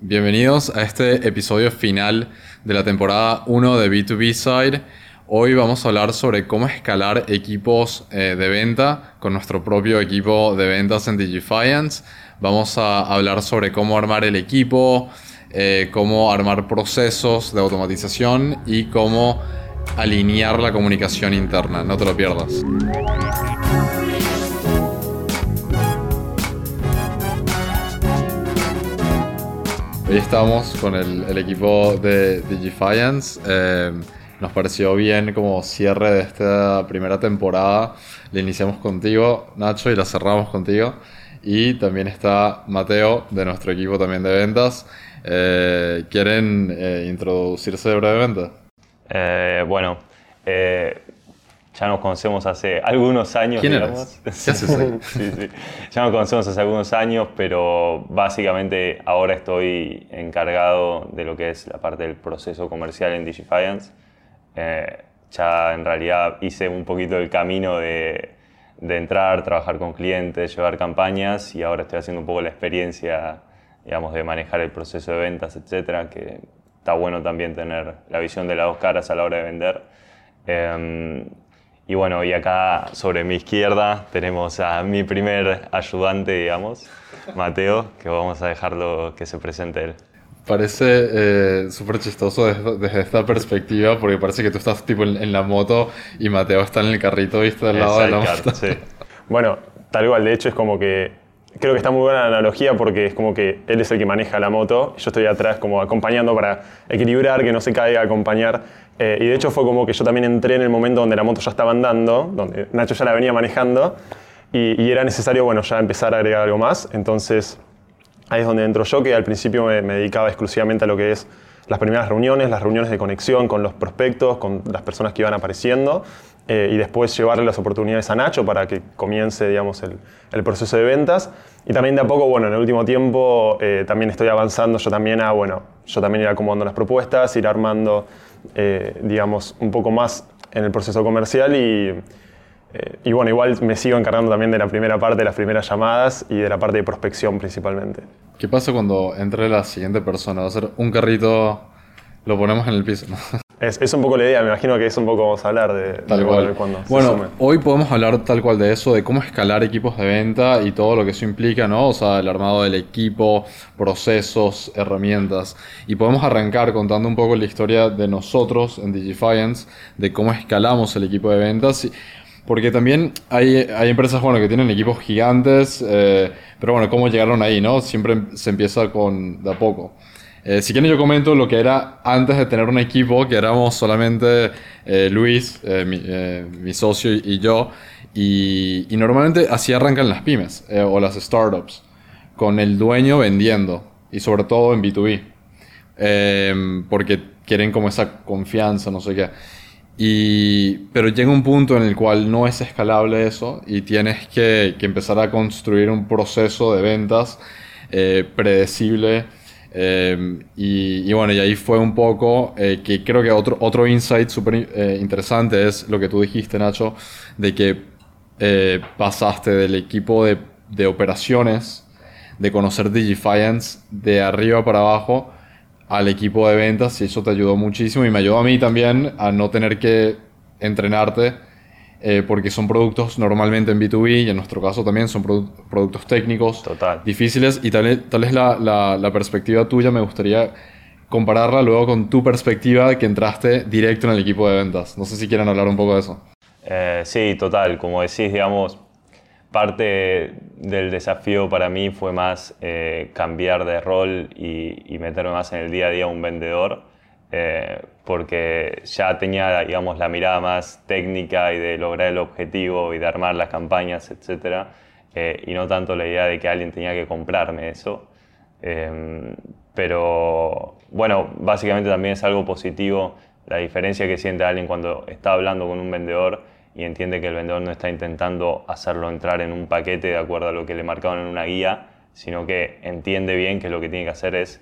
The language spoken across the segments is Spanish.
Bienvenidos a este episodio final de la temporada 1 de B2B Side. Hoy vamos a hablar sobre cómo escalar equipos eh, de venta con nuestro propio equipo de ventas en Digifiance. Vamos a hablar sobre cómo armar el equipo, eh, cómo armar procesos de automatización y cómo alinear la comunicación interna. No te lo pierdas. Hoy estamos con el, equipo de Digifiance. Eh, nos pareció bien como cierre de esta primera temporada. La iniciamos contigo, Nacho, y la cerramos contigo. Y también está Mateo, de nuestro equipo también de ventas. Eh, ¿Quieren eh, introducirse brevemente? bueno, ya nos conocemos hace algunos años, ¿Quién digamos. ¿Qué haces sí, sí. Ya nos conocemos hace algunos años, pero básicamente ahora estoy encargado de lo que es la parte del proceso comercial en Digifiance. Eh, ya en realidad hice un poquito el camino de, de, entrar, trabajar con clientes, llevar campañas y ahora estoy haciendo un poco la experiencia, digamos, de manejar el proceso de ventas, etcétera, que está bueno también tener la visión de las dos caras a la hora de vender. Em, y bueno, y acá sobre mi izquierda tenemos a mi primer ayudante, digamos, Mateo, que vamos a dejarlo que se presente él. Parece eh, súper chistoso desde, esta perspectiva, porque parece que tú estás tipo en, la moto y Mateo está en el carrito, viste, al lado de la moto. Sí. bueno, tal cual, de hecho es como que creo que está muy buena la analogía porque es como que él es el que maneja la moto yo estoy atrás como acompañando para equilibrar, que no se caiga, acompañar. Eh, y de hecho fue como que yo también entré en el momento donde la moto ya estaba andando, donde Nacho ya la venía manejando y, era necesario, bueno, ya empezar a agregar algo más. Entonces ahí es donde entro yo, que al principio me, me dedicaba exclusivamente a lo que es las primeras reuniones, las reuniones de conexión con los prospectos, con las personas que iban apareciendo. Eh, y después llevarle las oportunidades a Nacho para que comience digamos, el, el, proceso de ventas. Y también de a poco, bueno, en el último tiempo eh, también estoy avanzando yo también a, bueno, yo también ir acomodando las propuestas, ir armando, eh, digamos, un poco más en el proceso comercial y, y bueno, igual me sigo encargando también de la primera parte, de las primeras llamadas y de la parte de prospección principalmente. ¿Qué pasa cuando entre la siguiente persona? ¿Va a ser un carrito, lo ponemos en el piso? Es, un poco la idea, me imagino que es un poco vamos a hablar de, tal cual. cuando Bueno, hoy podemos hablar tal cual de eso, de cómo escalar equipos de venta y todo lo que eso implica, ¿no? O sea, el armado del equipo, procesos, herramientas. Y podemos arrancar contando un poco la historia de nosotros en Digifiance, de cómo escalamos el equipo de ventas. Porque también hay, hay empresas bueno, que tienen equipos gigantes, eh, pero bueno, cómo llegaron ahí, ¿no? Siempre se empieza con de a poco. Eh, si quieren yo comento lo que era antes de tener un equipo, que éramos solamente eh, Luis, eh, mi, socio y, yo, y, normalmente así arrancan las pymes o las startups, con el dueño vendiendo, y sobre todo en B2B, em, porque quieren como esa confianza, no sé qué. Y, pero llega un punto en el cual no es escalable eso y tienes que, que empezar a construir un proceso de ventas predecible Em, y, bueno, y ahí fue un poco eh, que creo que otro, otro insight súper eh, interesante es lo que tú dijiste, Nacho, de que eh, pasaste del equipo de, de, operaciones, de conocer Digifiance de arriba para abajo, al equipo de ventas y eso te ayudó muchísimo y me ayudó a mí también a no tener que entrenarte eh, porque son productos normalmente en B2B y en nuestro caso también son productos técnicos difíciles y tal, tal es la, la, perspectiva tuya, me gustaría compararla luego con tu perspectiva que entraste directo en el equipo de ventas. No sé si quieren hablar un poco de eso. Eh, sí, total, como decís, digamos, parte del desafío para mí fue más eh, cambiar de rol y, y meterme más en el día a día un vendedor eh, porque ya tenía, digamos, la mirada más técnica y de lograr el objetivo y de armar las campañas, etc. Eh, y no tanto la idea de que alguien tenía que comprarme eso. Eh, pero bueno, básicamente también es algo positivo la diferencia que siente alguien cuando está hablando con un vendedor y entiende que el vendedor no está intentando hacerlo entrar en un paquete de acuerdo a lo que le marcaron en una guía, sino que entiende bien que lo que tiene que hacer es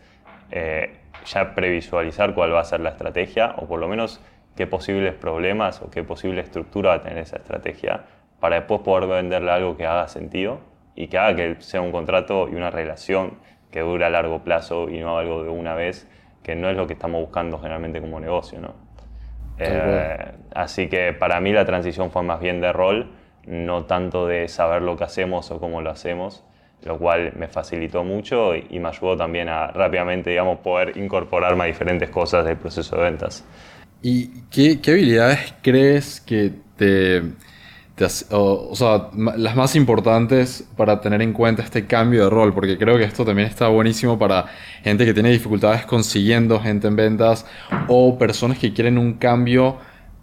ya previsualizar cuál va a ser la estrategia o por lo menos qué posibles problemas o qué posible estructura va a tener esa estrategia para después poder venderle algo que haga sentido y que haga que sea un contrato y una relación que dure a largo plazo y no algo de una vez, que no es lo que estamos buscando generalmente como negocio. ¿no? Eh, así que para mí la transición fue más bien de rol, no tanto de saber lo que hacemos o cómo lo hacemos, lo cual me facilitó mucho y, me ayudó también a rápidamente, digamos, poder incorporarme a diferentes cosas del proceso de ventas. ¿Y qué, qué habilidades crees que te, o, sea, las más importantes para tener en cuenta este cambio de rol, porque creo que esto también está buenísimo para gente que tiene dificultades consiguiendo gente en ventas o personas que quieren un cambio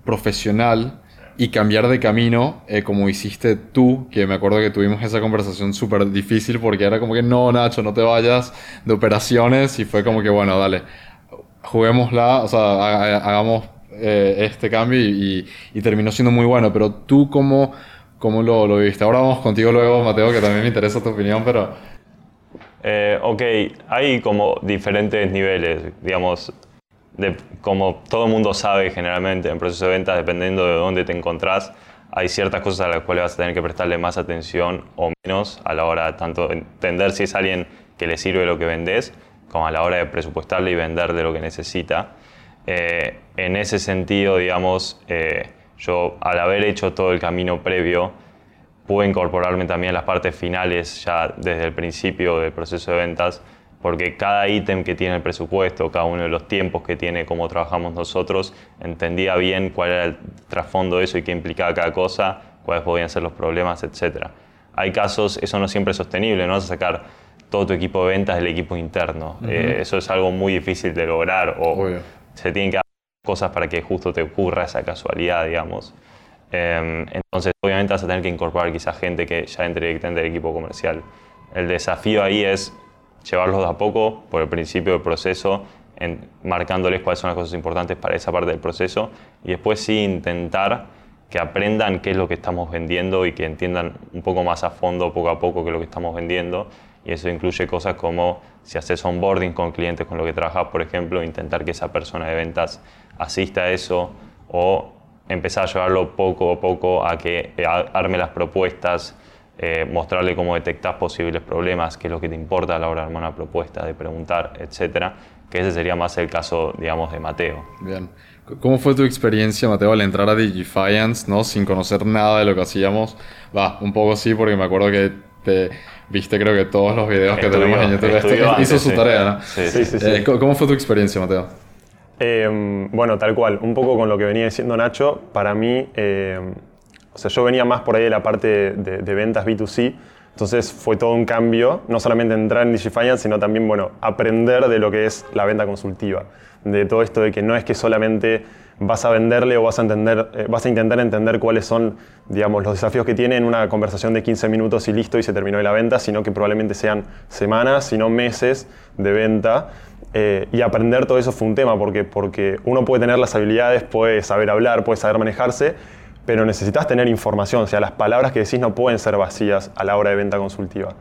profesional y cambiar de camino, eh, como hiciste tú, que me acuerdo que tuvimos esa conversación súper difícil porque era como que no, Nacho, no te vayas de operaciones y fue como que, bueno, dale, juguémosla, o sea, hagamos eh, este cambio y, terminó siendo muy bueno. Pero tú, ¿cómo, cómo lo, lo, viste? Ahora vamos contigo luego, Mateo, que también me interesa tu opinión, pero... Eh, ok, hay como diferentes niveles, digamos, como todo el mundo sabe generalmente en proceso de ventas, dependiendo de dónde te encontrás, hay ciertas cosas a las cuales vas a tener que prestarle más atención o menos a la hora de tanto entender si es alguien que le sirve lo que vendes, como a la hora de presupuestarle y vender de lo que necesita. Eh, en ese sentido, digamos, eh, yo al haber hecho todo el camino previo, pude incorporarme también a las partes finales ya desde el principio del proceso de ventas, porque cada ítem que tiene el presupuesto, cada uno de los tiempos que tiene, cómo trabajamos nosotros, entendía bien cuál era el trasfondo de eso y qué implicaba cada cosa, cuáles podían ser los problemas, etc. Hay casos, eso no siempre es sostenible, no vas a sacar todo tu equipo de ventas del equipo interno. Eh, eso es algo muy difícil de lograr o se tienen que hacer cosas para que justo te ocurra esa casualidad, digamos. Em, entonces, obviamente vas a tener que incorporar quizá gente que ya entre directamente del equipo comercial. El desafío ahí es llevarlos de a poco por el principio del proceso, en, marcándoles cuáles son las cosas importantes para esa parte del proceso y después sí intentar que aprendan qué es lo que estamos vendiendo y que entiendan un poco más a fondo, poco a poco, qué es lo que estamos vendiendo. Y eso incluye cosas como si haces onboarding con clientes con los que trabajas, por ejemplo, intentar que esa persona de ventas asista a eso o empezar a llevarlo poco a poco a que eh, arme las propuestas, eh, mostrarle cómo detectas posibles problemas, qué es lo que te importa a la hora de armar una propuesta, de preguntar, etcétera, que ese sería más el caso, digamos, de Mateo. Bien. ¿Cómo fue tu experiencia, Mateo, al entrar a Digifiance, ¿no? sin conocer nada de lo que hacíamos? Va, un poco sí, porque me acuerdo que te viste creo que todos los videos que tenemos en YouTube. Este hizo su tarea, ¿no? Sí, sí, sí. Eh, ¿Cómo fue tu experiencia, Mateo? Em, bueno, tal cual. Un poco con lo que venía diciendo Nacho, para mí, em, o sea, yo venía más por ahí de la parte de, ventas B2C. Entonces fue todo un cambio, no solamente entrar en Digifinance, sino también, bueno, aprender de lo que es la venta consultiva. De todo esto de que no es que solamente vas a venderle o vas a, entender, eh, vas a intentar entender cuáles son digamos, los desafíos que tiene en una conversación de 15 minutos y listo y se terminó la venta, sino que probablemente sean semanas, sino meses de venta. Eh, y aprender todo eso fue un tema, porque, porque uno puede tener las habilidades, puede saber hablar, puede saber manejarse, pero necesitas tener información, o sea, las palabras que decís no pueden ser vacías a la hora de venta consultiva.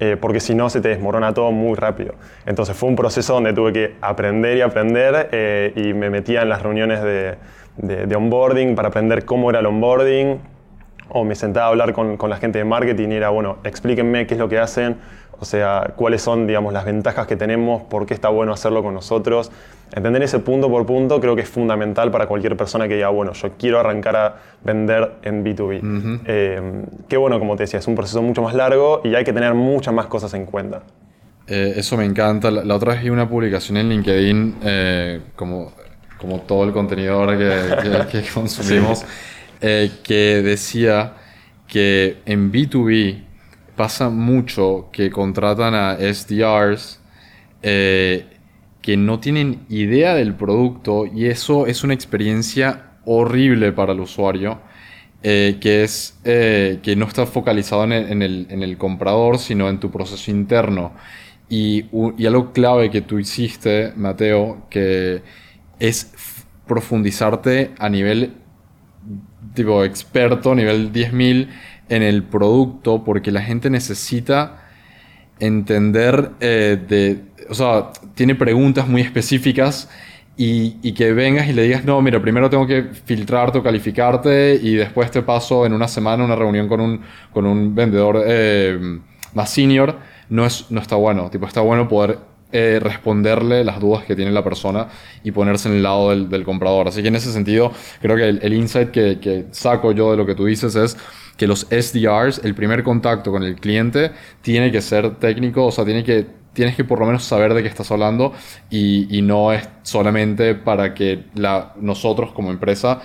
Eh, porque si no se te desmorona todo muy rápido. Entonces fue un proceso donde tuve que aprender y aprender eh, y me metía en las reuniones de, de, onboarding para aprender cómo era el onboarding o me sentaba a hablar con, con, la gente de marketing y era, bueno, explíquenme qué es lo que hacen, o sea, cuáles son, digamos, las ventajas que tenemos, por qué está bueno hacerlo con nosotros. Entender ese punto por punto creo que es fundamental para cualquier persona que diga, bueno, yo quiero arrancar a vender en B2B. Eh, qué bueno, como te decía, es un proceso mucho más largo y hay que tener muchas más cosas en cuenta. Eh, eso me encanta. La, otra vez vi una publicación en LinkedIn, eh, como, como todo el contenido ahora que, consumimos, que decía que en B2B pasa mucho que contratan a SDRs eh, que no tienen idea del producto y eso es una experiencia horrible para el usuario. Eh, que es eh, que no está focalizado en el, comprador, sino en tu proceso interno. Y, y, algo clave que tú hiciste, Mateo, que es profundizarte a nivel tipo experto, nivel 10.000 en el producto porque la gente necesita entender eh, de, o sea, tiene preguntas muy específicas y, que vengas y le digas, no, mira, primero tengo que filtrarte o calificarte y después te paso en una semana una reunión con un, con un vendedor eh, más senior no, es, no está bueno. Tipo, está bueno poder eh, responderle las dudas que tiene la persona y ponerse en el lado del, comprador. Así que en ese sentido, creo que el, insight que, que, saco yo de lo que tú dices es que los SDRs, el primer contacto con el cliente, tiene que ser técnico, o sea, tiene que, tienes que por lo menos saber de qué estás hablando y, y no es solamente para que la, nosotros como empresa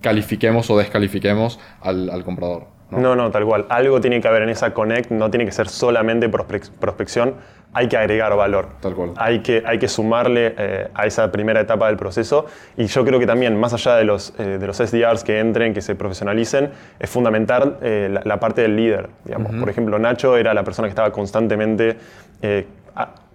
califiquemos o descalifiquemos al, al comprador. ¿No? ¿no? tal cual. Algo tiene que haber en esa connect, no tiene que ser solamente prospección, hay que agregar valor. Tal cual. Hay que, hay que sumarle eh, a esa primera etapa del proceso. Y yo creo que también, más allá de los, eh, de los SDRs que entren, que se profesionalicen, es fundamental eh, la, parte del líder. Digamos. Por ejemplo, Nacho era la persona que estaba constantemente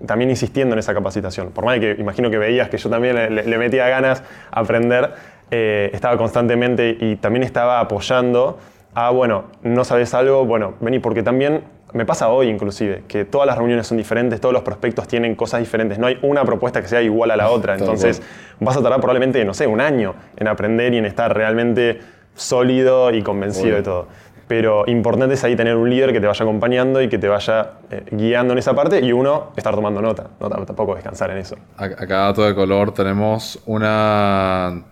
también insistiendo en esa capacitación. Por más que imagino que veías que yo también le, le metía ganas a aprender, estaba constantemente y también estaba apoyando ah, bueno, no sabes algo, bueno, vení, porque también me pasa hoy inclusive, que todas las reuniones son diferentes, todos los prospectos tienen cosas diferentes, no hay una propuesta que sea igual a la otra, entonces vas a tardar probablemente, no sé, un año en aprender y en estar realmente sólido y convencido de todo. Pero importante es ahí tener un líder que te vaya acompañando y que te vaya eh, guiando en esa parte y uno estar tomando nota, no tampoco descansar en eso. Acá, todo de color, tenemos una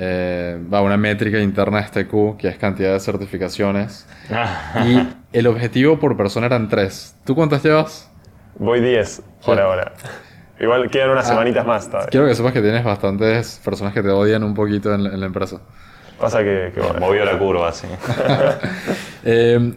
eh, va una métrica interna de este Q, que es cantidad de certificaciones. y el objetivo por persona eran tres. ¿Tú cuántas llevas? Voy 10 por ahora. Igual quedan unas ah, semanitas más todavía. Quiero que sepas que tienes bastantes personas que te odian un poquito en, la empresa. Pasa que, movió la curva, sí. Eh,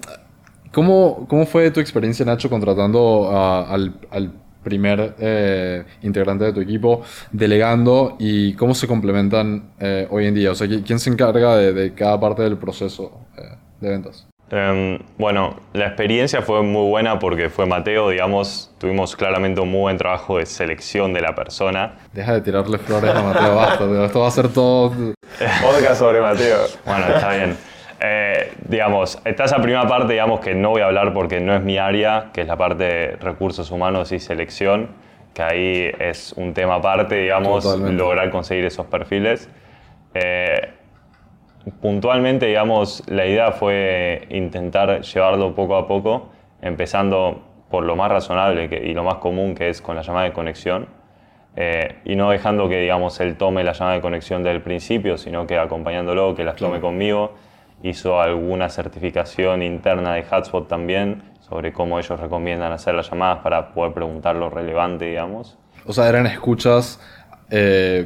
¿cómo, ¿Cómo fue tu experiencia, Nacho, contratando al, al primer eh, integrante de tu equipo, delegando y cómo se complementan eh, hoy en día? O sea, ¿quién se encarga de, cada parte del proceso eh, de ventas? Em, bueno, la experiencia fue muy buena porque fue Mateo, digamos, tuvimos claramente un muy buen trabajo de selección de la persona. Deja de tirarle flores a Mateo, basta, esto va a ser todo... Podcast sobre Mateo. Bueno, está bien. Eh, digamos, está esa primera parte, digamos, que no voy a hablar porque no es mi área, que es la parte de recursos humanos y selección, que ahí es un tema aparte, digamos, lograr conseguir esos perfiles. Eh, puntualmente, digamos, la idea fue intentar llevarlo poco a poco, empezando por lo más razonable y lo más común, que es con la llamada de conexión. Eh, y no dejando que digamos él tome la llamada de conexión desde el principio, sino que acompañándolo, que las tome conmigo, hizo alguna certificación interna de Hotspot también sobre cómo ellos recomiendan hacer las llamadas para poder preguntar lo relevante, digamos. O sea, eran escuchas, eh,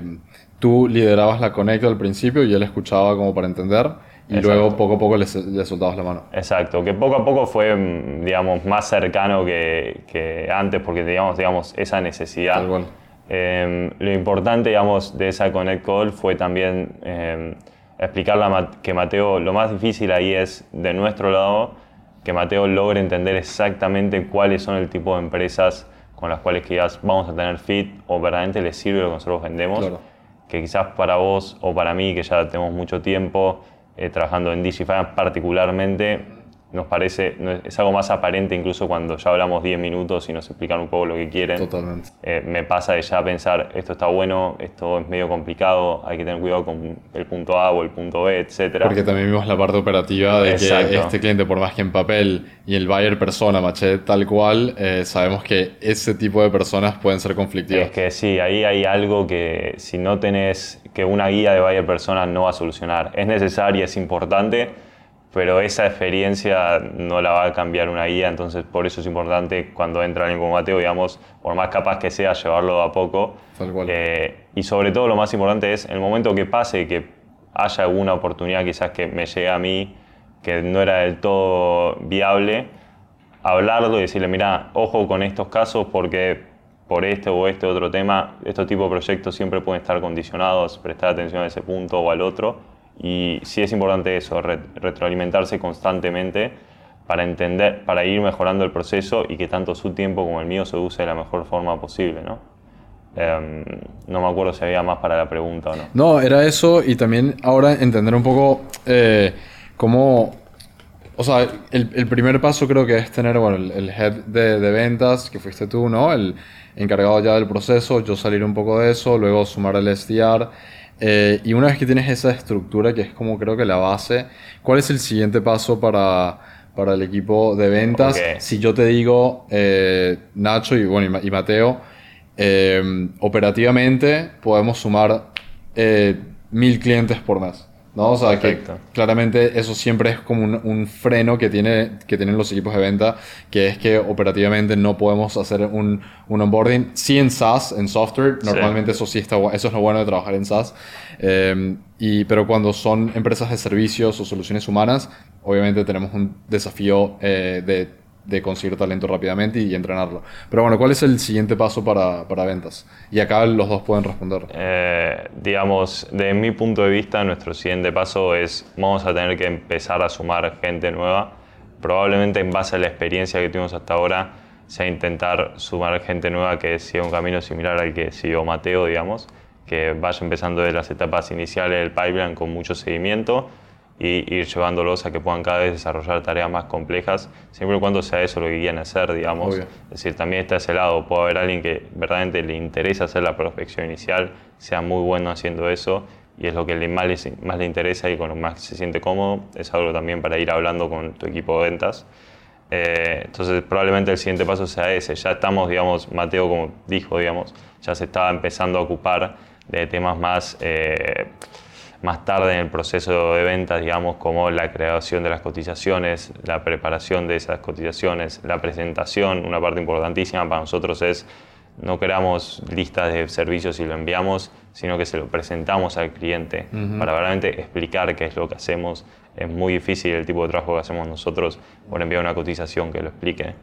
tú liderabas la conecta al principio y él escuchaba como para entender y luego poco a poco le, soltabas la mano. Exacto, que poco a poco fue, mm, digamos, más cercano que, que antes porque teníamos, digamos, esa necesidad. Eh, lo importante, digamos, de esa Connect Call fue también... Eh, explicarle que Mateo, lo más difícil ahí es de nuestro lado, que Mateo logre entender exactamente cuáles son el tipo de empresas con las cuales quizás vamos a tener fit o verdaderamente les sirve lo que nosotros vendemos. Que quizás para vos o para mí, que ya tenemos mucho tiempo eh, trabajando en Digify particularmente, nos parece, es algo más aparente incluso cuando ya hablamos 10 minutos y nos explican un poco lo que quieren. Totalmente. Eh, me pasa de ya pensar, esto está bueno, esto es medio complicado, hay que tener cuidado con el punto A o el punto B, etc. Porque también vimos la parte operativa de que este cliente, por más que en papel y el buyer persona maché tal cual, eh, sabemos que ese tipo de personas pueden ser conflictivas. Es que sí, ahí hay algo que si no tenés, que una guía de buyer persona no va a solucionar. Es necesaria, es importante, pero esa experiencia no la va a cambiar una guía, entonces por eso es importante cuando entra alguien como Mateo, digamos, por más capaz que sea, llevarlo a poco. Eh, y sobre todo lo más importante es, en el momento que pase, que haya alguna oportunidad quizás que me llegue a mí, que no era del todo viable, hablarlo y decirle, mira, ojo con estos casos porque por este o este otro tema, estos tipos de proyectos siempre pueden estar condicionados, prestar atención a ese punto o al otro y sí es importante eso, retroalimentarse constantemente para entender, para ir mejorando el proceso y que tanto su tiempo como el mío se use de la mejor forma posible, ¿no? Em, no me acuerdo si había más para la pregunta o no. No, era eso y también ahora entender un poco eh, cómo... O sea, el, primer paso creo que es tener, bueno, el, head de, de, ventas, que fuiste tú, ¿no? El encargado ya del proceso, yo salir un poco de eso, luego sumar el SDR eh, y una vez que tienes esa estructura, que es como creo que la base, ¿cuál es el siguiente paso para, para el equipo de ventas. Si yo te digo, eh, Nacho y, bueno, y Ma- y Mateo, eh, operativamente podemos sumar mil clientes por mes. ¿No? O sea, Perfecto. que claramente eso siempre es como un, un freno que, tiene, que tienen los equipos de venta, que es que operativamente no podemos hacer un, un onboarding. Sí en SaaS, en software, Sí. normalmente eso sí está, eso es lo bueno de trabajar en SaaS. Eh, y, pero cuando son empresas de servicios o soluciones humanas, obviamente tenemos un desafío eh, de, de conseguir talento rápidamente y, entrenarlo. Pero bueno, ¿cuál es el siguiente paso para, para ventas? Y acá los dos pueden responder. Eh, digamos, desde mi punto de vista, nuestro siguiente paso es, vamos a tener que empezar a sumar gente nueva. Probablemente en base a la experiencia que tuvimos hasta ahora, sea intentar sumar gente nueva que siga un camino similar al que siguió Mateo, digamos, que vaya empezando de las etapas iniciales del pipeline con mucho seguimiento y ir llevándolos a que puedan cada vez desarrollar tareas más complejas, siempre y cuando sea eso lo que quieren hacer, digamos. Obvio. Es decir, también está ese lado, puede haber alguien que verdaderamente le interesa hacer la prospección inicial, sea muy bueno haciendo eso y es lo que le más, le, más le interesa y con lo más se siente cómodo, es algo también para ir hablando con tu equipo de ventas. Eh, entonces probablemente el siguiente paso sea ese, ya estamos, digamos, Mateo como dijo, digamos, ya se estaba empezando a ocupar de temas más... eh, más tarde en el proceso de ventas, digamos, como la creación de las cotizaciones, la preparación de esas cotizaciones, la presentación, una parte importantísima para nosotros es no creamos listas de servicios y lo enviamos, sino que se lo presentamos al cliente para realmente explicar qué es lo que hacemos. Es muy difícil el tipo de trabajo que hacemos nosotros por enviar una cotización que lo explique.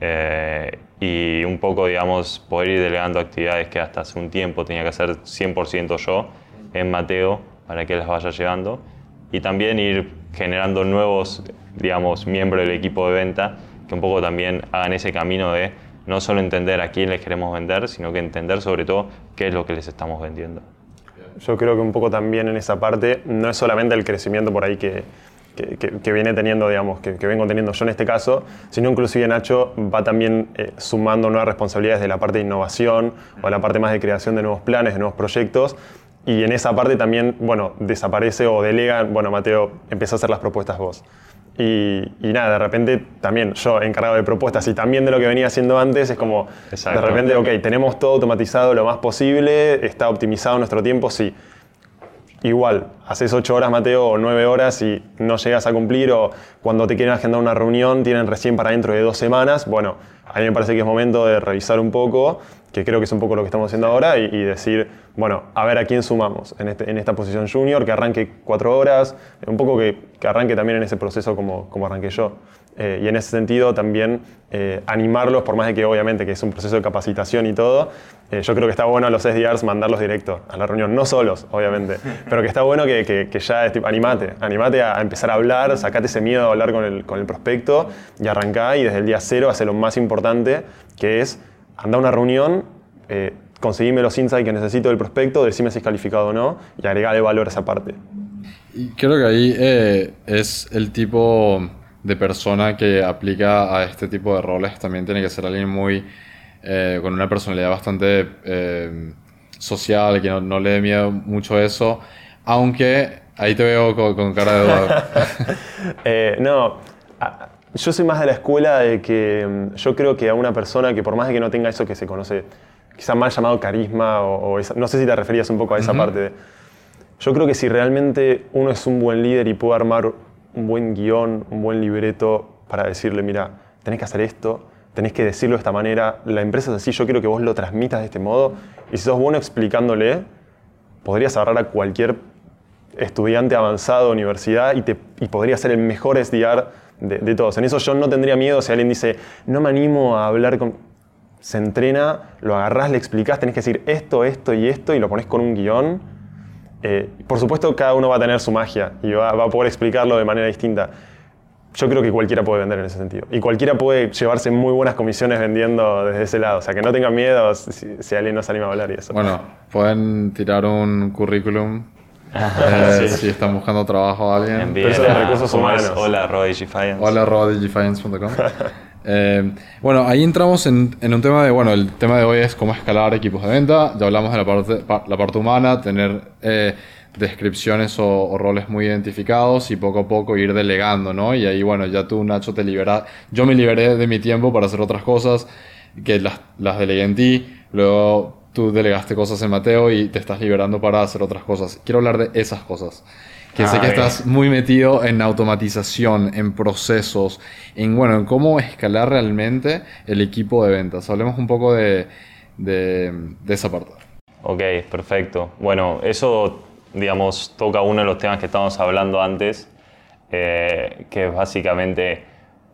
Eh, y un poco, digamos, poder ir delegando actividades que hasta hace un tiempo tenía que hacer 100% yo en Mateo para que las vaya llevando y también ir generando nuevos, digamos, miembros del equipo de venta que un poco también hagan ese camino de no solo entender a quién les queremos vender, sino que entender sobre todo qué es lo que les estamos vendiendo. Yo creo que un poco también en esa parte no es solamente el crecimiento por ahí que, viene teniendo, digamos, que, que vengo teniendo yo en este caso, sino inclusive Nacho va también eh, sumando nuevas responsabilidades de la parte de innovación o la parte más de creación de nuevos planes, de nuevos proyectos. Y en esa parte también, bueno, desaparece o delega, bueno, Mateo, empieza a hacer las propuestas vos. Y, y nada, de repente también yo encargado de propuestas y también de lo que venía haciendo antes, es como, Exacto. de repente, ok, tenemos todo automatizado lo más posible, está optimizado nuestro tiempo, sí. Igual, haces 8 horas, Mateo, o 9 horas y no llegas a cumplir, o cuando te quieren agendar una reunión, tienen recién para dentro de dos semanas. Bueno, a mí me parece que es momento de revisar un poco, que creo que es un poco lo que estamos haciendo ahora, y, y decir, bueno, a ver a quién sumamos en, este- en esta posición junior, que arranque 4 horas, un poco que, que arranque también en ese proceso como, como arranqué yo. Eh, y en ese sentido también eh, animarlos, por más de que obviamente que es un proceso de capacitación y todo, eh, yo creo que está bueno a los SDRs mandarlos directo a la reunión, no solos, obviamente, pero que está bueno que, que- que ya tipo, animate, animate a, a empezar a hablar, sacate ese miedo a hablar con el, con el prospecto y arrancá y desde el día cero hace lo más importante, que es anda a una reunión, eh, conseguime los insights que necesito del prospecto, decime si es calificado o no y agregale valor a esa parte. Y creo que ahí eh, es el tipo de persona que aplica a este tipo de roles. También tiene que ser alguien muy eh, con una personalidad bastante eh, social, que no, no le dé miedo mucho eso. Aunque ahí te veo con, con cara de duda. No, a- yo soy más de la escuela de que mm, yo creo que a una persona que por más de que no tenga eso que se conoce, quizá mal llamado carisma, o, o esa- no sé si te referías un poco a esa parte. de- yo creo que si realmente uno es un buen líder y puede armar un buen guion, un buen libreto para decirle, mira, tenés que hacer esto, tenés que decirlo de esta manera, la empresa es así, yo quiero que vos lo transmitas de este modo, y si sos bueno explicándole, podrías agarrar a cualquier estudiante avanzado de universidad y, te, y podría ser el mejor SDR de, todos. En eso yo no tendría miedo si alguien dice, no me animo a hablar con... Se entrena, lo agarrás, le explicás, tenés que decir esto, esto y esto y lo pones con un guion. Eh, por supuesto, cada uno va a tener su magia y va, va a poder explicarlo de manera distinta. Yo creo que cualquiera puede vender en ese sentido. Y cualquiera puede llevarse muy buenas comisiones vendiendo desde ese lado. O sea, que no tengan miedo si, si alguien no se anima a hablar y eso. Bueno, pueden tirar un currículum eh, si están buscando trabajo a alguien. Envíen a- recursos humanos. Hola, arroba Digifiance. Hola, arroba digifinance.com. Eh, bueno, ahí entramos en, en, un tema de, bueno, el tema de hoy es cómo escalar equipos de venta. Ya hablamos de la parte, la parte humana, tener eh, descripciones o, o, roles muy identificados y poco a poco ir delegando, ¿no? Y ahí, bueno, ya tú, Nacho, te liberas. Yo me liberé de mi tiempo para hacer otras cosas que las, las delegué en ti. Luego tú delegaste cosas en Mateo y te estás liberando para hacer otras cosas. Quiero hablar de esas cosas. Que sé que estás muy metido en automatización, en procesos, en bueno, en cómo escalar realmente el equipo de ventas. Hablemos un poco de, de, esa parte. Ok, perfecto. Bueno, eso, digamos, toca uno de los temas que estábamos hablando antes, eh, que es básicamente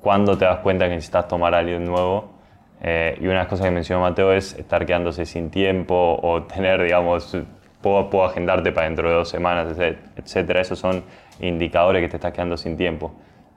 cuando te das cuenta que necesitas tomar a alguien nuevo. Eh, y una de las cosas que mencionó Mateo es estar quedándose sin tiempo o tener, digamos, puedo, puedo agendarte para dentro de dos semanas, etcétera. Esos son indicadores que te estás quedando sin tiempo.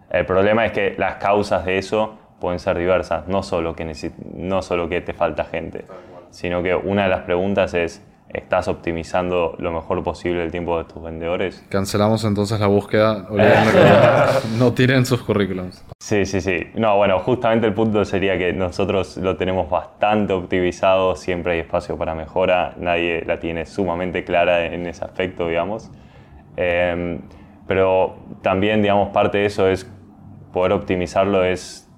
El problema es que las causas de eso pueden ser diversas, no solo que, no solo que te falta gente, sino que una de las preguntas es, estás optimizando lo mejor posible el tiempo de tus vendedores. Cancelamos entonces la búsqueda, no tiren sus currículums. Sí, sí, sí. No, bueno, justamente el punto sería que nosotros lo tenemos bastante optimizado, siempre hay espacio para mejora, nadie la tiene sumamente clara en ese aspecto, digamos. Em, pero también, digamos, parte de eso es poder optimizarlo es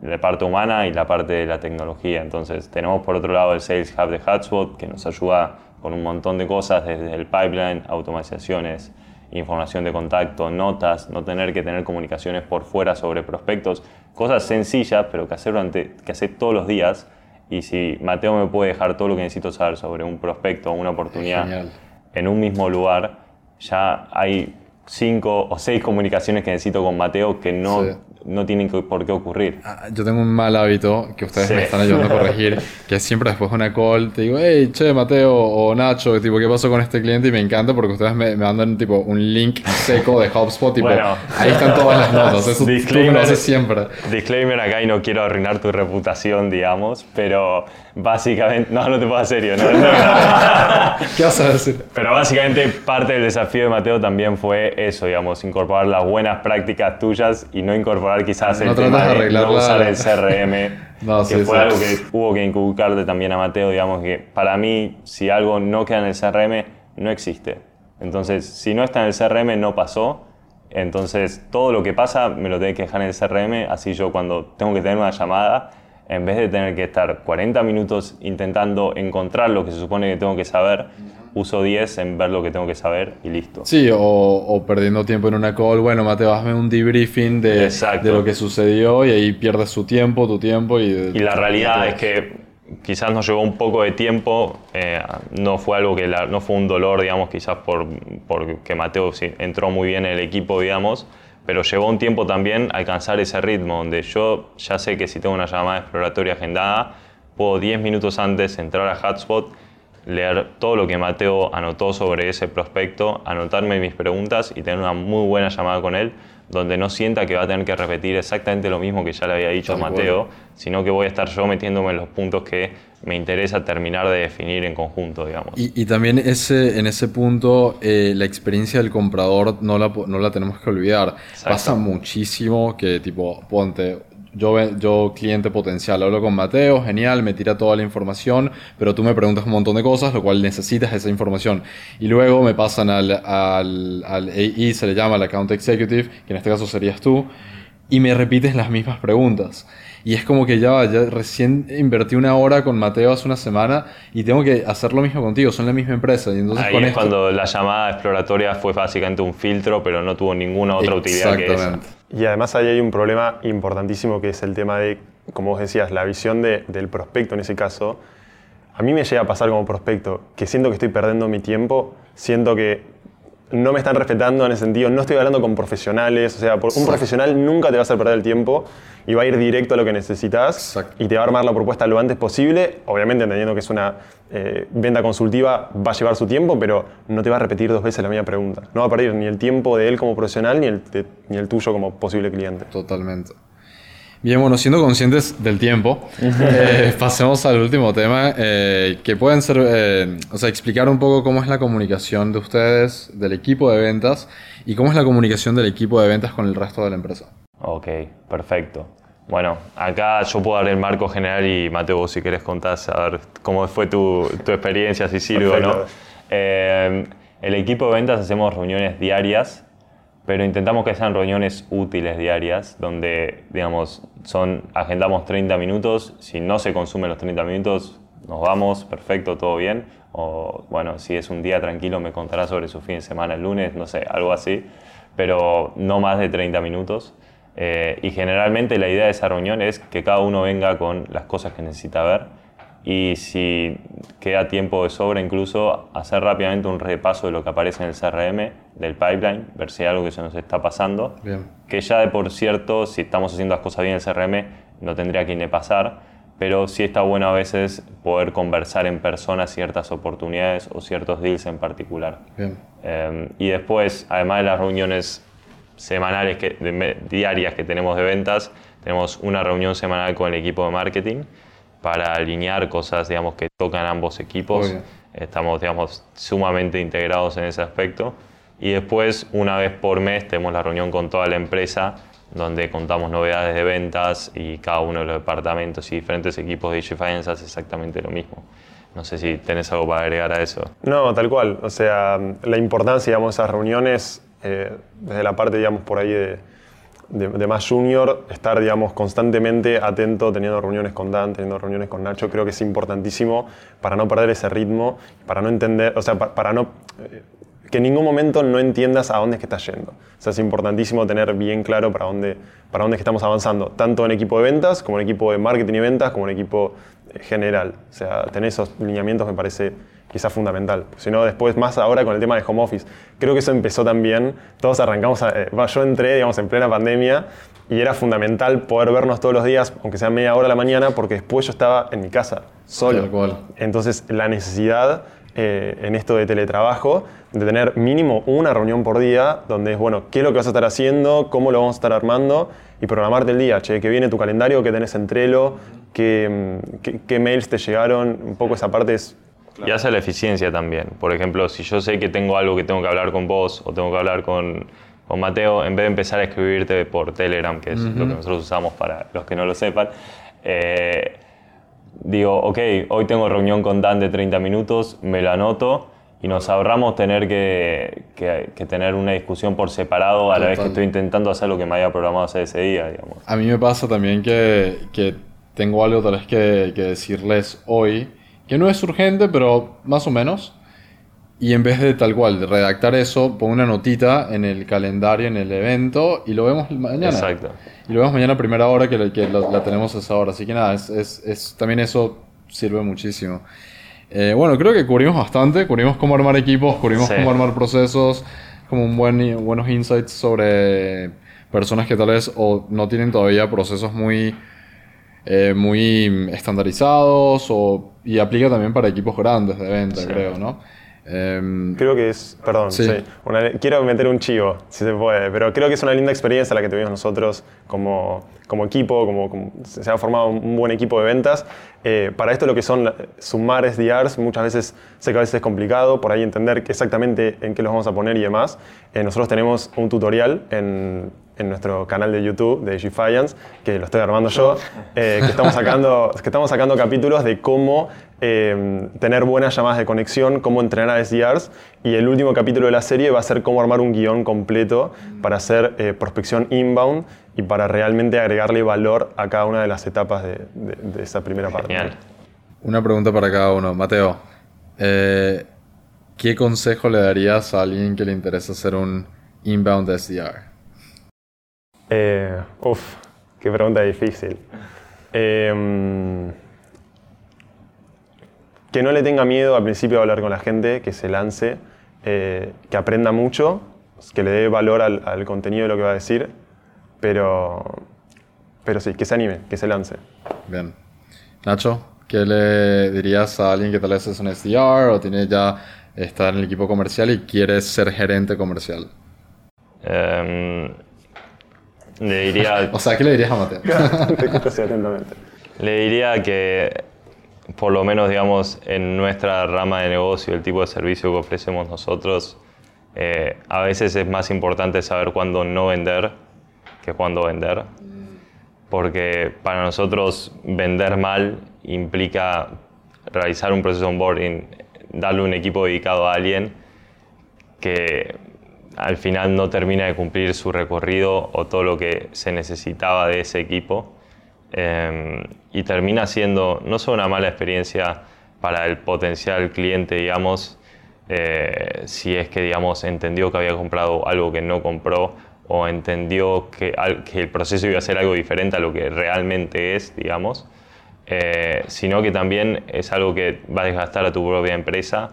la parte humana y la parte de la tecnología. Entonces, tenemos por otro lado el Sales Hub de HubSpot que nos ayuda con un montón de cosas, desde el pipeline, automatizaciones, información de contacto, notas, no tener que tener comunicaciones por fuera sobre prospectos, cosas sencillas, pero que hacer, durante, que hacer todos los días. Y si Mateo me puede dejar todo lo que necesito saber sobre un prospecto o una oportunidad en un mismo lugar, ya hay cinco o seis comunicaciones que necesito con Mateo que no, no tienen por qué ocurrir. Ah, yo tengo un mal hábito que ustedes me están ayudando a corregir, que siempre después de una call te digo, hey, che, Mateo o Nacho, tipo, ¿qué pasó con este cliente? Y me encanta porque ustedes me, mandan tipo un link seco de HubSpot, tipo, ahí están todas las notas. Eso tú me lo haces siempre. Disclaimer acá y no quiero arruinar tu reputación, digamos, pero básicamente, no, no te puedo serio, no, ¿Qué vas a decir? Pero básicamente parte del desafío de Mateo también fue eso, digamos, incorporar las buenas prácticas tuyas y no incorporar quizás el tema de, no usar el CRM, que fue algo que hubo que inculcarte también a Mateo, digamos que para mí si algo no queda en el CRM, no existe. Entonces, si no está en el CRM, no pasó. Entonces, todo lo que pasa me lo tengo que dejar en el CRM, así yo cuando tengo que tener una llamada, en vez de tener que estar 40 minutos intentando encontrar lo que se supone que tengo que saber, uso 10 en ver lo que tengo que saber y listo. Sí, o, perdiendo tiempo en una call, bueno, Mateo, hazme un debriefing de, de, lo que sucedió y ahí pierdes su tiempo, tu tiempo y... y la realidad es que quizás nos llevó un poco de tiempo, eh, no fue algo que no fue un dolor, digamos, quizás por, porque Mateo entró muy bien en el equipo, digamos, pero llevó un tiempo también alcanzar ese ritmo donde yo ya sé que si tengo una llamada exploratoria agendada, puedo 10 minutos antes entrar a Hotspot, leer todo lo que Mateo anotó sobre ese prospecto, anotarme mis preguntas y tener una muy buena llamada con él, donde no sienta que va a tener que repetir exactamente lo mismo que ya le había dicho a Mateo, sino que voy a estar yo metiéndome en los puntos que me interesa terminar de definir en conjunto, digamos. Y, también ese, en ese punto, eh, la experiencia del comprador no la, no la tenemos que olvidar. Pasa muchísimo que, tipo, ponte, yo, yo, cliente potencial, hablo con Mateo, genial, me tira toda la información, pero tú me preguntas un montón de cosas, lo cual necesitas esa información. Y luego me pasan al, al, al AI, se le llama el Account Executive, que en este caso serías tú, y me repites las mismas preguntas. Y es como que ya, ya recién invertí una hora con Mateo hace una semana y tengo que hacer lo mismo contigo, son la misma empresa. Y entonces Ahí es cuando la llamada exploratoria fue básicamente un filtro, pero no tuvo ninguna otra utilidad que esa. Y además ahí hay un problema importantísimo que es el tema de, como vos decías, la visión del prospecto en ese caso. A mí me llega a pasar como prospecto que siento que estoy perdiendo mi tiempo, siento que no me están respetando en ese sentido, no estoy hablando con profesionales, o sea, un profesional nunca te va a hacer perder el tiempo y va a ir directo a lo que necesitas y te va a armar la propuesta lo antes posible, obviamente entendiendo que es una eh, venta consultiva, va a llevar su tiempo, pero no te va a repetir dos veces la misma pregunta. No va a perder ni el tiempo de él como profesional ni el, ni el tuyo como posible cliente. Totalmente. Bien, bueno, siendo conscientes del tiempo, eh, pasemos al último tema, eh, que pueden ser, eh, o sea, explicar un poco cómo es la comunicación de ustedes, del equipo de ventas, y cómo es la comunicación del equipo de ventas con el resto de la empresa. Ok, perfecto. Bueno, acá yo puedo dar el marco general y Mateo, vos si querés contás a ver cómo fue tu, tu experiencia, si sirve o no. Eh, el equipo de ventas hacemos reuniones diarias, pero intentamos que sean reuniones útiles diarias, donde, digamos, son, agendamos 30 minutos, si no se consumen los 30 minutos, nos vamos, perfecto, todo bien, o bueno, si es un día tranquilo me contará sobre su fin de semana el lunes, no sé, algo así, pero no más de 30 minutos. Eh, y generalmente la idea de esa reunión es que cada uno venga con las cosas que necesita ver. Y si queda tiempo de sobra incluso hacer rápidamente un repaso de lo que aparece en el CRM del pipeline, ver si hay algo que se nos está pasando, que ya de por cierto, si estamos haciendo las cosas bien en el CRM, no tendría que ni pasar, pero sí está bueno a veces poder conversar en persona ciertas oportunidades o ciertos deals en particular. Em, y después, además de las reuniones semanales, que, diarias que tenemos de ventas, tenemos una reunión semanal con el equipo de marketing para alinear cosas digamos, que tocan ambos equipos. Estamos digamos, sumamente integrados en ese aspecto. Y después, una vez por mes, tenemos la reunión con toda la empresa, donde contamos novedades de ventas y cada uno de los departamentos y diferentes equipos de DigiFinance hace exactamente lo mismo. No sé si tenés algo para agregar a eso. No, tal cual. O sea, la importancia digamos, de esas reuniones, eh, desde la parte, digamos, por ahí de, de, más junior, estar, digamos, constantemente atento, teniendo reuniones con Dan, teniendo reuniones con Nacho, creo que es importantísimo para no perder ese ritmo, para no entender, o sea, para, no... Eh, que en ningún momento no entiendas a dónde es que estás yendo. O sea, es importantísimo tener bien claro para dónde, para dónde que estamos avanzando, tanto en equipo de ventas, como en equipo de marketing y ventas, como en equipo eh, general. O sea, tener esos lineamientos me parece quizás fundamental. Si no, después, más ahora con el tema de home office, creo que eso empezó también. Todos arrancamos, a, eh, yo entré, digamos, en plena pandemia y era fundamental poder vernos todos los días, aunque sea media hora a la mañana, porque después yo estaba en mi casa, solo. Entonces, la necesidad eh, en esto de teletrabajo, de tener mínimo una reunión por día, donde es, bueno, qué es lo que vas a estar haciendo, cómo lo vamos a estar armando y programarte el día, che, que viene tu calendario, que tenés en Trello, qué, qué, qué mails te llegaron, un poco esa parte es y hace la eficiencia también. Por ejemplo, si yo sé que tengo algo que tengo que hablar con vos o tengo que hablar con, con Mateo, en vez de empezar a escribirte por Telegram, que es lo que nosotros usamos para los que no lo sepan, eh, digo, ok, hoy tengo reunión con Dan de 30 minutos, me lo anoto y nos ahorramos tener que, que, tener una discusión por separado a la vez que estoy intentando hacer lo que me había programado hacer ese día, digamos. A mí me pasa también que, que tengo algo tal vez que decirles hoy que no es urgente, pero más o menos. Y en vez de tal cual, de redactar eso, pongo una notita en el calendario, en el evento, y lo vemos mañana. Exacto. Y lo vemos mañana a primera hora, que, que la, tenemos a esa hora. Así que nada, es, es, también eso sirve muchísimo. Eh, bueno, creo que cubrimos bastante. Cubrimos cómo armar equipos, cubrimos cómo armar procesos, como un buen, buenos insights sobre personas que tal vez o no tienen todavía procesos muy eh, muy estandarizados o, y aplica también para equipos grandes de venta, creo, ¿no? Em, creo que es, perdón, quiero meter un chivo, si se puede, pero creo que es una linda experiencia la que tuvimos nosotros como, como equipo, como, se ha formado un buen equipo de ventas. Eh, para esto lo que son sumar SDRs, muchas veces sé que a veces es complicado, por ahí entender exactamente en qué los vamos a poner y demás. Eh, nosotros tenemos un tutorial en, en nuestro canal de YouTube de Defiance, que lo estoy armando yo, eh, que, estamos sacando, que estamos sacando capítulos de cómo eh, tener buenas llamadas de conexión, cómo entrenar a SDRs, y el último capítulo de la serie va a ser cómo armar un guion completo para hacer eh, prospección inbound y para realmente agregarle valor a cada una de las etapas de, esa primera parte. Una pregunta para cada uno. Mateo, ¿qué consejo le darías a alguien que le interesa hacer un inbound SDR? Eh, uf, qué pregunta difícil. Em, que no le tenga miedo al principio de hablar con la gente, que se lance, eh, que aprenda mucho, que le dé valor al, contenido de lo que va a decir, pero, pero sí, que se anime, que se lance. Bien. Nacho, ¿qué le dirías a alguien que tal vez es un SDR o tiene ya está en el equipo comercial y quiere ser gerente comercial? Em, le diría... o sea, ¿qué le dirías a Mateo? atentamente. Le diría que, por lo menos, digamos, en nuestra rama de negocio, el tipo de servicio que ofrecemos nosotros, eh, a veces es más importante saber cuándo no vender que cuándo vender. porque para nosotros vender mal implica realizar un proceso onboarding, darle un equipo dedicado a alguien que al final no termina de cumplir su recorrido o todo lo que se necesitaba de ese equipo. Em, y termina siendo no solo una mala experiencia para el potencial cliente, digamos, eh, si es que digamos, entendió que había comprado algo que no compró o entendió que, que, el proceso iba a ser algo diferente a lo que realmente es, digamos, eh, sino que también es algo que va a desgastar a tu propia empresa,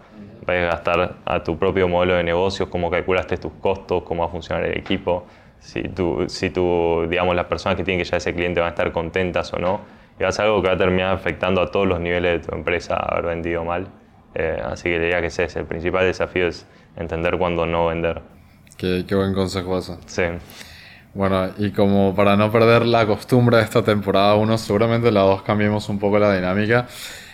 va a desgastar a tu propio modelo de negocios, cómo calculaste tus costos, cómo va a funcionar el equipo, si, tú, si tú, digamos, las personas que tienen que llegar a ese cliente van a estar contentas o no. Y va a ser algo que va a terminar afectando a todos los niveles de tu empresa haber vendido mal. Eh, así que diría que ese es el principal desafío, es entender cuándo no vender. Qué, qué buen consejo eso. Sí. Bueno, y como para no perder la costumbre de esta temporada 1, seguramente la 2 cambiemos un poco la dinámica.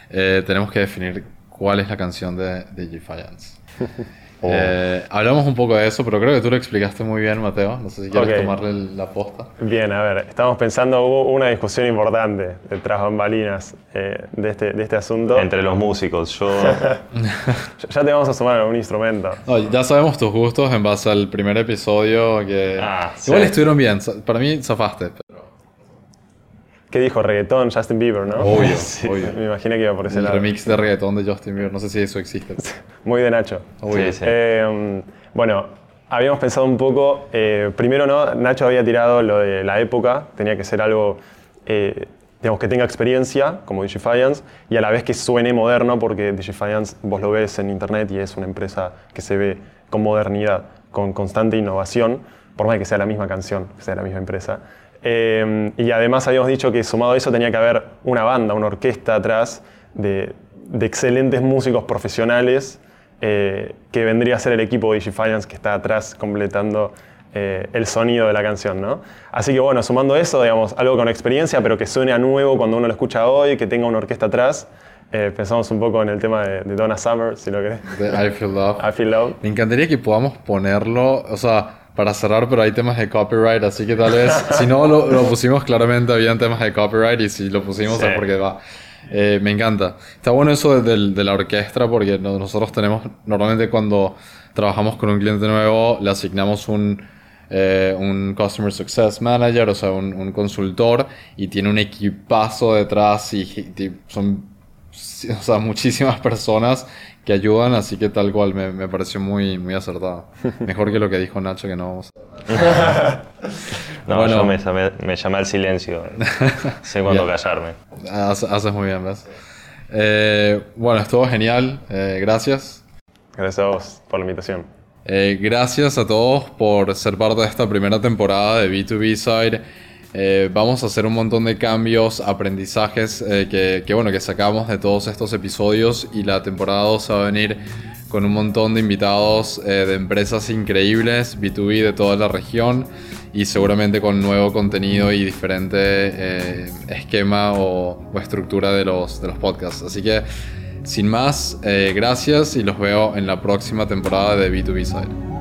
Eh, tenemos que definir cuál es la canción de, de Defiance. Oh. Eh, hablamos un poco de eso, pero creo que tú lo explicaste muy bien, Mateo. No sé si quieres tomarle la posta. Bien, a ver, estamos pensando, hubo una discusión importante detrás bambalinas eh, de, este, de este asunto. Entre los músicos, yo... ya te vamos a sumar algún instrumento. ya sabemos tus gustos en base al primer episodio que... Ah, igual estuvieron bien, para mí zafaste. ¿Qué dijo? Reggaetón, Justin Bieber, ¿no? Obvio, obvio. Me imaginé que iba por ese El remix de reggaetón de Justin Bieber, no sé si eso existe. Muy de Nacho. Obvio. Sí, eh, bueno, habíamos pensado un poco, eh, primero no, Nacho había tirado lo de la época, tenía que ser algo, eh, digamos, que tenga experiencia, como Digifiance, y a la vez que suene moderno, porque Digifiance vos lo ves en internet y es una empresa que se ve con modernidad, con constante innovación, por más que sea la misma canción, que sea la misma empresa. Em, y además habíamos dicho que sumado a eso tenía que haber una banda, una orquesta atrás de, excelentes músicos profesionales eh, que vendría a ser el equipo de Digifiance que está atrás completando eh, el sonido de la canción. ¿no? Así que bueno, sumando eso, digamos, algo con experiencia, pero que suene a nuevo cuando uno lo escucha hoy, que tenga una orquesta atrás. Eh, pensamos un poco en el tema de, Donna Summer, si lo querés. De I Feel Love. I Feel Love. Me encantaría que podamos ponerlo, o sea, para cerrar, pero hay temas de copyright, así que tal vez, si no lo, pusimos claramente, habían temas de copyright y si lo pusimos es porque va. Eh, me encanta. Está bueno eso de, la orquesta porque nosotros tenemos, normalmente cuando trabajamos con un cliente nuevo, le asignamos un, eh, un Customer Success Manager, o sea, un, consultor, y tiene un equipazo detrás y, y son o sea, muchísimas personas que ayudan, así que tal cual me, me pareció muy, muy acertado. Mejor que lo que dijo Nacho, que no vamos a... no, bueno, yo me, me, llamé al silencio. sé cuándo callarme. Haces muy bien, ¿ves? Eh, bueno, estuvo genial. Eh, gracias. Gracias a vos por la invitación. Eh, gracias a todos por ser parte de esta primera temporada de B2B Side. Eh, vamos a hacer un montón de cambios, aprendizajes eh, que, bueno, que sacamos de todos estos episodios y la temporada 2 va a venir con un montón de invitados eh, de empresas increíbles, B2B de toda la región y seguramente con nuevo contenido y diferente esquema o, o, estructura de los, de los podcasts. Así que sin más, gracias y los veo en la próxima temporada de B2B Side.